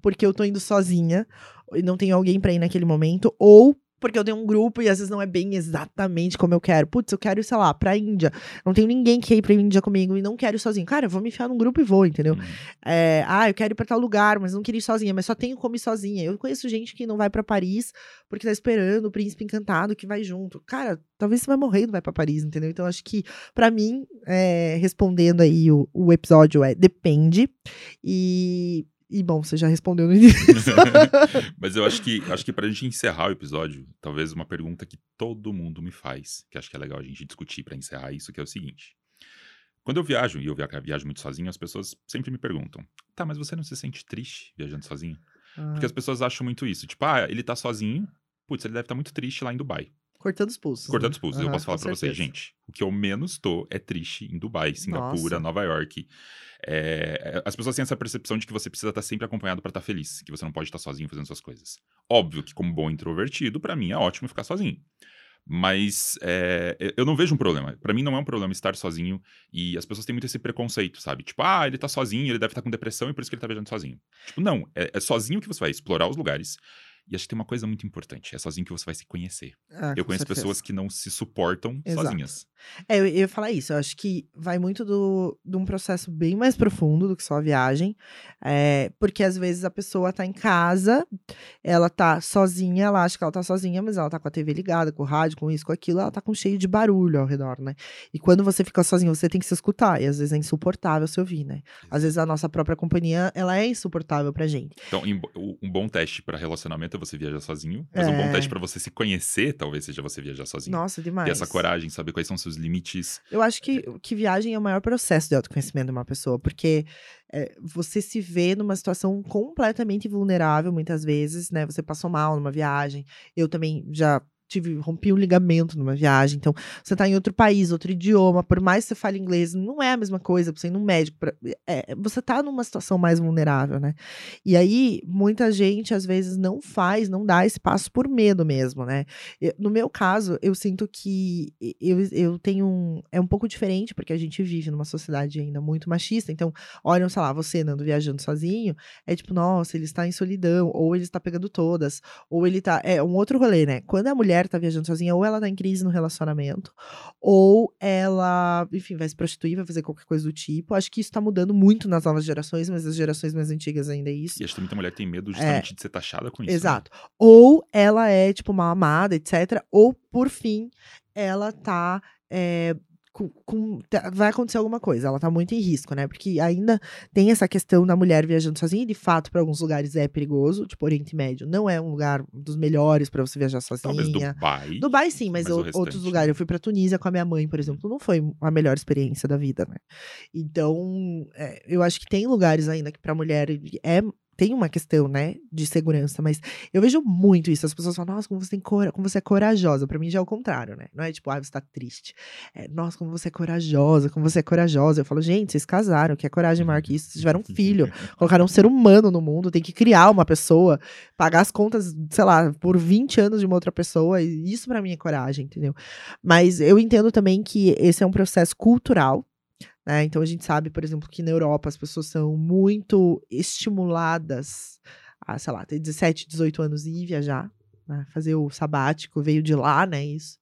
porque eu tô indo sozinha e não tenho alguém pra ir naquele momento, ou porque eu tenho um grupo e às vezes não é bem exatamente como eu quero. Putz, eu quero sei lá, pra Índia. Não tenho ninguém que quer ir pra Índia comigo e não quero ir sozinho. Cara, eu vou me enfiar num grupo e vou, entendeu? Uhum. É, ah, eu quero ir pra tal lugar, mas não queria ir sozinha, mas só tenho como ir sozinha. Eu conheço gente que não vai pra Paris porque tá esperando o príncipe encantado que vai junto. Cara, talvez você vai morrer e não vai pra Paris, entendeu? Então acho que, pra mim, é, respondendo aí o, o episódio é depende. E. E bom, você já respondeu no início. Mas eu acho que acho que pra gente encerrar o episódio, talvez uma pergunta que todo mundo me faz, que acho que é legal a gente discutir pra encerrar isso, que é o seguinte. Quando eu viajo, e eu via- viajo muito sozinho, as pessoas sempre me perguntam: tá, mas você não se sente triste viajando sozinho? Porque as pessoas acham muito isso. Tipo, ah, ele tá sozinho, putz, ele deve estar muito triste lá em Dubai. Cortando os pulsos. Cortando né? os pulsos. eu Aham, posso falar pra vocês, gente, o que eu menos tô é triste em Dubai, Singapura, Nossa. Nova York. É, as pessoas têm essa percepção de que você precisa estar sempre acompanhado pra estar feliz, que você não pode estar sozinho fazendo suas coisas. Óbvio que, como bom introvertido, pra mim é ótimo ficar sozinho. Mas é, eu não vejo um problema. Pra mim não é um problema estar sozinho e as pessoas têm muito esse preconceito, sabe? Tipo, ah, ele tá sozinho, ele deve estar com depressão e por isso que ele tá viajando sozinho. Tipo, não, é, é sozinho que você vai explorar os lugares. E acho que tem uma coisa muito importante: é sozinho que você vai se conhecer. Ah, Eu conheço certeza. pessoas que não se suportam Exato. sozinhas. É, eu eu ia falar isso. Eu acho que vai muito do, de um processo bem mais profundo do que só a viagem. É, porque às vezes a pessoa tá em casa, ela tá sozinha, ela acha que ela tá sozinha, mas ela tá com a TV ligada, com o rádio, com isso, com aquilo, ela tá com cheio de barulho ao redor, né? E quando você fica sozinho, você tem que se escutar. E às vezes é insuportável se ouvir, né? Às vezes a nossa própria companhia, ela é insuportável pra gente. Então, um bom teste pra relacionamento é você viajar sozinho. Mas um bom É. teste pra você se conhecer, talvez seja você viajar sozinho. Nossa, demais. Ter essa coragem, saber quais são seus limites. Eu acho que, que viagem é o maior processo de autoconhecimento de uma pessoa, porque é, você se vê numa situação completamente vulnerável, muitas vezes, né? Você passou mal numa viagem. Eu também já tive, rompi um ligamento numa viagem. Então, você tá em outro país, outro idioma, por mais que você fale inglês, não é a mesma coisa você ir num médico. pra- é, você tá numa situação mais vulnerável, né? E aí, muita gente, às vezes, não faz, não dá esse passo por medo mesmo, né? Eu- no meu caso, eu sinto que eu, eu tenho um. É um pouco diferente, porque a gente vive numa sociedade ainda muito machista. Então, olham, sei lá, você andando viajando sozinho, é tipo, nossa, ele está em solidão, ou ele está pegando todas, ou ele tá. É um outro rolê, né? Quando é mulher, mulher tá viajando sozinha, ou ela tá em crise no relacionamento, ou ela, enfim, vai se prostituir, vai fazer qualquer coisa do tipo. Acho que isso tá mudando muito nas novas gerações, mas as gerações mais antigas ainda é isso. E acho que muita mulher tem medo justamente é, de ser taxada com isso. Né? Exato. Né? Ou ela é, tipo, mal amada, etc. Ou, por fim, ela tá é, com, com, vai acontecer alguma coisa. Ela tá muito em risco, né? Porque ainda tem essa questão da mulher viajando sozinha, e de fato, para alguns lugares é perigoso. Tipo, Oriente Médio não é um lugar dos melhores para você viajar sozinha. Talvez Dubai. Dubai, sim, mas, mas outros lugares. Eu fui pra Tunísia com a minha mãe, por exemplo. Não foi a melhor experiência da vida, né? Então, é, eu acho que tem lugares ainda que pra mulher é tem uma questão, né, de segurança, mas eu vejo muito isso. As pessoas falam, nossa, como você, tem cora como você é corajosa. Para mim já é o contrário, né? Não é tipo, ah, você tá triste. É, nossa, como você é corajosa, como você é corajosa. Eu falo, gente, vocês casaram, que é coragem maior que isso? Vocês tiveram um filho, colocaram um ser humano no mundo, tem que criar uma pessoa, pagar as contas, sei lá, por 20 anos de uma outra pessoa. Isso para mim é coragem, entendeu? Mas eu entendo também que esse é um processo cultural né? Então a gente sabe, por exemplo, que na Europa as pessoas são muito estimuladas a, sei lá, ter 17, 18 anos e ir viajar, né? fazer o sabático, veio de lá, né? Isso.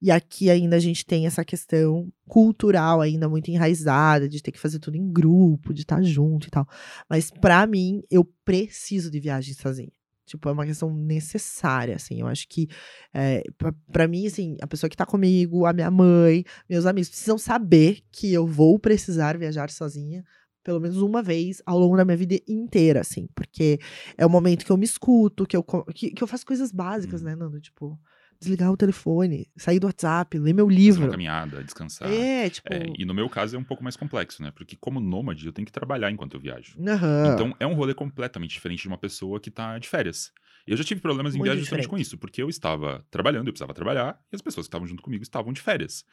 E aqui ainda a gente tem essa questão cultural ainda muito enraizada, de ter que fazer tudo em grupo, de estar junto e tal. Mas para mim, eu preciso de viagem sozinha. Tipo, é uma questão necessária, assim. Eu acho que, é, para mim, assim, a pessoa que tá comigo, a minha mãe, meus amigos, precisam saber que eu vou precisar viajar sozinha pelo menos uma vez ao longo da minha vida inteira, assim. Porque é o momento que eu me escuto, que eu, que, que eu faço coisas básicas, hum. né, Nando? Tipo, desligar o telefone, sair do WhatsApp, ler meu livro. Fazer uma caminhada, descansar. É, tipo. É, e no meu caso é um pouco mais complexo, né? Porque como nômade, eu tenho que trabalhar enquanto eu viajo. Uhum. Então é um rolê completamente diferente de uma pessoa que tá de férias. Eu já tive problemas em viagem justamente com isso, porque eu estava trabalhando, eu precisava trabalhar, e as pessoas que estavam junto comigo estavam de férias.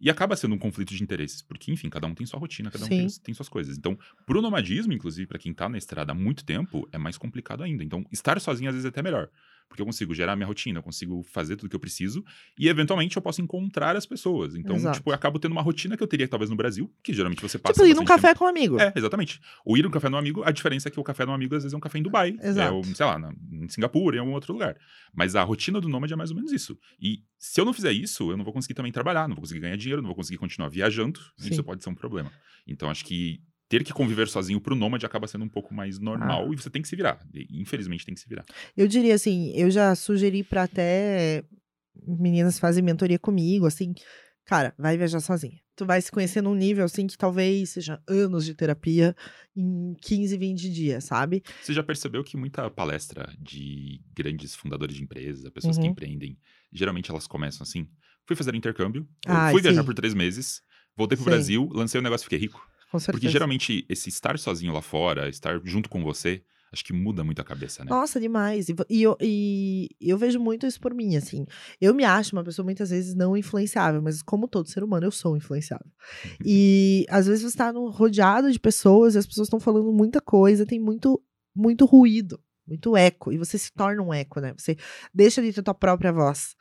E acaba sendo um conflito de interesses, porque, enfim, cada um tem sua rotina, cada um tem, tem, suas coisas. Então, pro nomadismo, inclusive, para quem tá na estrada há muito tempo, é mais complicado ainda. Então, estar sozinho às vezes é até melhor. Porque eu consigo gerar minha rotina, eu consigo fazer tudo que eu preciso e, eventualmente, eu posso encontrar as pessoas. Então, Exato. tipo, eu acabo tendo uma rotina que eu teria, talvez, no Brasil, que geralmente você passa. Tipo, ir num café tempo. com um amigo. É, exatamente. Ou ir num café com um amigo, a diferença é que o café com um amigo, às vezes, é um café em Dubai. Exato. É, ou, sei lá, na, em Singapura, em algum outro lugar. Mas a rotina do nômade é mais ou menos isso. E se eu não fizer isso, eu não vou conseguir também trabalhar, não vou conseguir ganhar dinheiro, não vou conseguir continuar viajando. Sim. Isso pode ser um problema. Então, acho que ter que conviver sozinho pro nômade acaba sendo um pouco mais normal ah. e você tem que se virar. Infelizmente tem que se virar. Eu diria assim, eu já sugeri para até meninas fazem mentoria comigo, assim, cara, vai viajar sozinha. Tu vai se conhecer num nível assim que talvez seja anos de terapia em 15, 20 dias, sabe? Você já percebeu que muita palestra de grandes fundadores de empresas, pessoas uhum. que empreendem, geralmente elas começam assim: fui fazer intercâmbio, ah, fui sim. viajar por três meses, voltei pro sim. Brasil, lancei o um negócio e fiquei rico. Com certeza. Porque geralmente esse estar sozinho lá fora, estar junto com você, acho que muda muito a cabeça, né? Nossa, demais. E, e, eu, e eu vejo muito isso por mim, assim. Eu me acho uma pessoa muitas vezes não influenciável, mas como todo ser humano, eu sou influenciável. e às vezes você está rodeado de pessoas e as pessoas estão falando muita coisa, tem muito, muito ruído. Muito eco, e você se torna um eco, né? Você deixa de ter tua própria voz.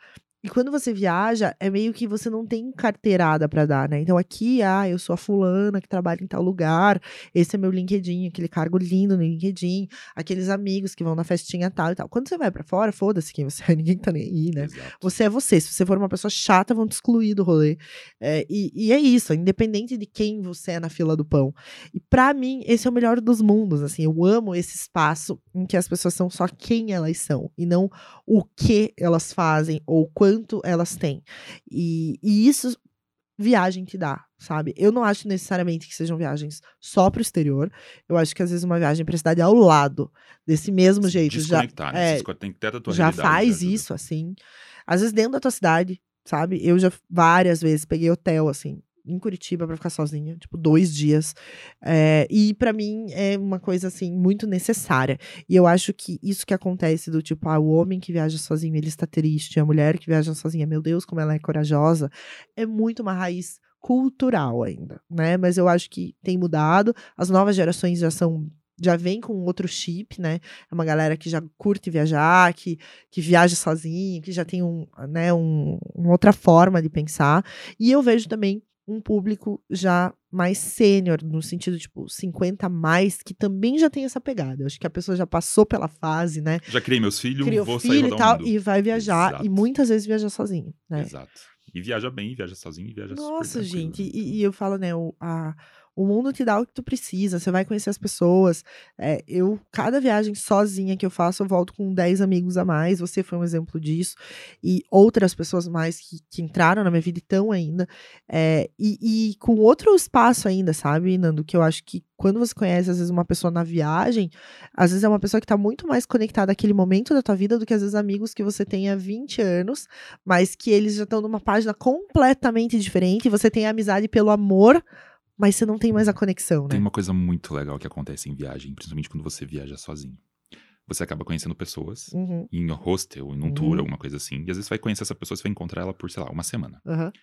E quando você viaja, é meio que você não tem carteirada para dar, né? Então aqui, ah, eu sou a fulana que trabalha em tal lugar, esse é meu LinkedIn, aquele cargo lindo no LinkedIn, aqueles amigos que vão na festinha tal e tal. Quando você vai para fora, foda-se quem você é, ninguém tá nem aí, né? Exato. Você é você. Se você for uma pessoa chata, vão te excluir do rolê. É, e, e, é isso, independente de quem você é na fila do pão. E para mim, esse é o melhor dos mundos, assim. Eu amo esse espaço em que as pessoas são só quem elas são e não o que elas fazem ou quanto elas têm. E, e isso viagem te dá, sabe? Eu não acho necessariamente que sejam viagens só pro exterior. Eu acho que às vezes uma viagem pra cidade ao lado, desse mesmo jeito. Já, né? é, tem que ter a tua já faz isso, assim. Às vezes dentro da tua cidade, sabe? Eu já várias vezes peguei hotel, assim, em Curitiba para ficar sozinha, tipo, dois dias. É, e para mim é uma coisa, assim, muito necessária. E eu acho que isso que acontece do tipo, ah, o homem que viaja sozinho, ele está triste, a mulher que viaja sozinha, meu Deus, como ela é corajosa, é muito uma raiz cultural ainda, né? Mas eu acho que tem mudado, as novas gerações já são já vem com outro chip, né? É uma galera que já curte viajar, que, que viaja sozinho, que já tem um, né, um, uma outra forma de pensar. E eu vejo também um público já mais sênior, no sentido, tipo, 50 a mais, que também já tem essa pegada. Eu acho que a pessoa já passou pela fase, né? Já criei meus filhos, Criou vou sair filho rodar e tal, mundo. e vai viajar, Exato. e muitas vezes viaja sozinho, né? Exato. E viaja bem, viaja sozinho, e viaja Nossa, gente, né? e, e eu falo, né, o, a, o mundo te dá o que tu precisa, você vai conhecer as pessoas. É, eu, cada viagem sozinha que eu faço, eu volto com 10 amigos a mais, você foi um exemplo disso, e outras pessoas mais que, que entraram na minha vida e estão ainda, é, e, e com outro espaço ainda, sabe, Nando, que eu acho que quando você conhece, às vezes, uma pessoa na viagem, às vezes é uma pessoa que tá muito mais conectada àquele momento da tua vida do que, às vezes, amigos que você tem há 20 anos, mas que eles já estão numa página completamente diferente, você tem a amizade pelo amor, mas você não tem mais a conexão, né? Tem uma coisa muito legal que acontece em viagem, principalmente quando você viaja sozinho. Você acaba conhecendo pessoas Uhum, em hostel, em um Uhum. tour, alguma coisa assim. E às vezes você vai conhecer essa pessoa, você vai encontrar ela por, sei lá, uma semana. aham.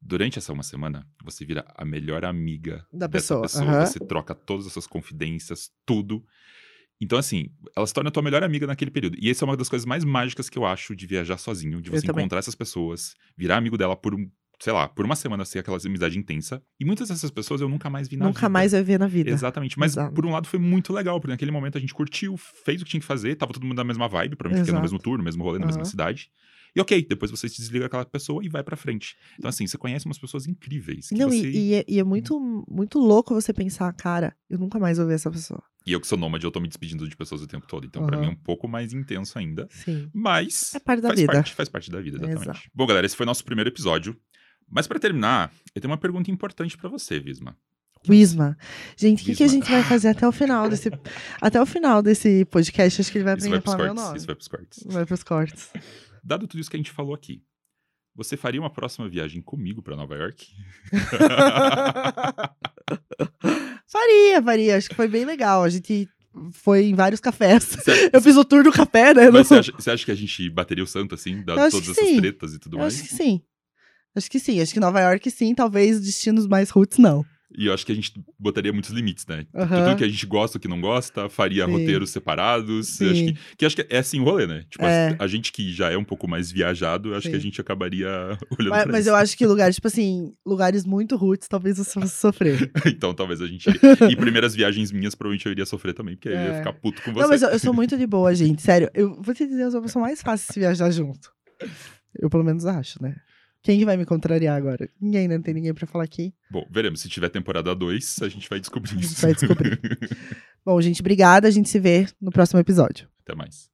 Durante essa uma semana, você vira a melhor amiga Da pessoa, pessoa. Você troca todas as suas confidências, tudo. Então, assim, ela se torna a tua melhor amiga naquele período. E essa é uma das coisas mais mágicas que eu acho de viajar sozinho, de Eu você também. encontrar essas pessoas, virar amigo dela por um, sei lá, por uma semana, ser aquela amizade intensa. E muitas dessas pessoas eu nunca mais vi na Nunca vida. mais vai ver na vida. Exatamente. Mas Exato. por um lado foi muito legal, porque naquele momento a gente curtiu, fez o que tinha que fazer, tava todo mundo na mesma vibe, provavelmente no mesmo tour, no mesmo rolê, na mesma Aham. cidade. E ok, depois você se desliga aquela pessoa e vai pra frente. Então, assim, você conhece umas pessoas incríveis. Não, você... e, e é, e é muito, muito louco você pensar, cara, eu nunca mais vou ver essa pessoa. E eu que sou nômade, eu tô me despedindo de pessoas o tempo todo. Então, pra Aham. mim, é um pouco mais intenso ainda. Sim. Mas É parte da faz vida. parte, faz parte da vida, exatamente. Exato. Bom, galera, esse foi nosso primeiro episódio. Mas pra terminar, eu tenho uma pergunta importante pra você, Visma. Wisma. Gente, o que, que a gente vai fazer até o final desse. até o final desse podcast? Acho que ele vai aprender vai a falar meu cortes. nome. Isso vai pros cortes. Vai pros cortes. Dado tudo isso que a gente falou aqui, você faria uma próxima viagem comigo pra Nova York? faria, faria. Acho que foi bem legal. A gente foi em vários cafés. Eu fiz o tour do café, né? Mas você acha, você acha que a gente bateria o santo assim, dado todas essas sim. tretas e tudo Eu mais? acho que sim. Acho que sim. Acho que Nova York sim, talvez destinos mais roots não. E eu acho que a gente botaria muitos limites, né? Aham. Tudo que a gente gosta, o que não gosta, faria Sim. roteiros separados. Acho Sim. que, que acho que é assim o rolê, né? Tipo, É. a gente que já é um pouco mais viajado, acho que a Sim. gente acabaria olhando Mas, mas eu acho que lugares, tipo assim, lugares muito roots, talvez você fosse sofrer. então talvez a gente. E primeiras viagens minhas, provavelmente eu iria sofrer também, porque eu ia É. ficar puto com você. Não, mas eu, eu sou muito de boa, gente. Sério, eu vou te dizer, eu sou a pessoa mais fácil de se viajar junto. Eu pelo menos acho, né? Quem que vai me contrariar agora? Ninguém, né? Não tem ninguém pra falar aqui. Bom, veremos. Se tiver temporada 2, a gente vai descobrir A gente isso. vai descobrir. Bom, gente, obrigada. A gente se vê no próximo episódio. Até mais.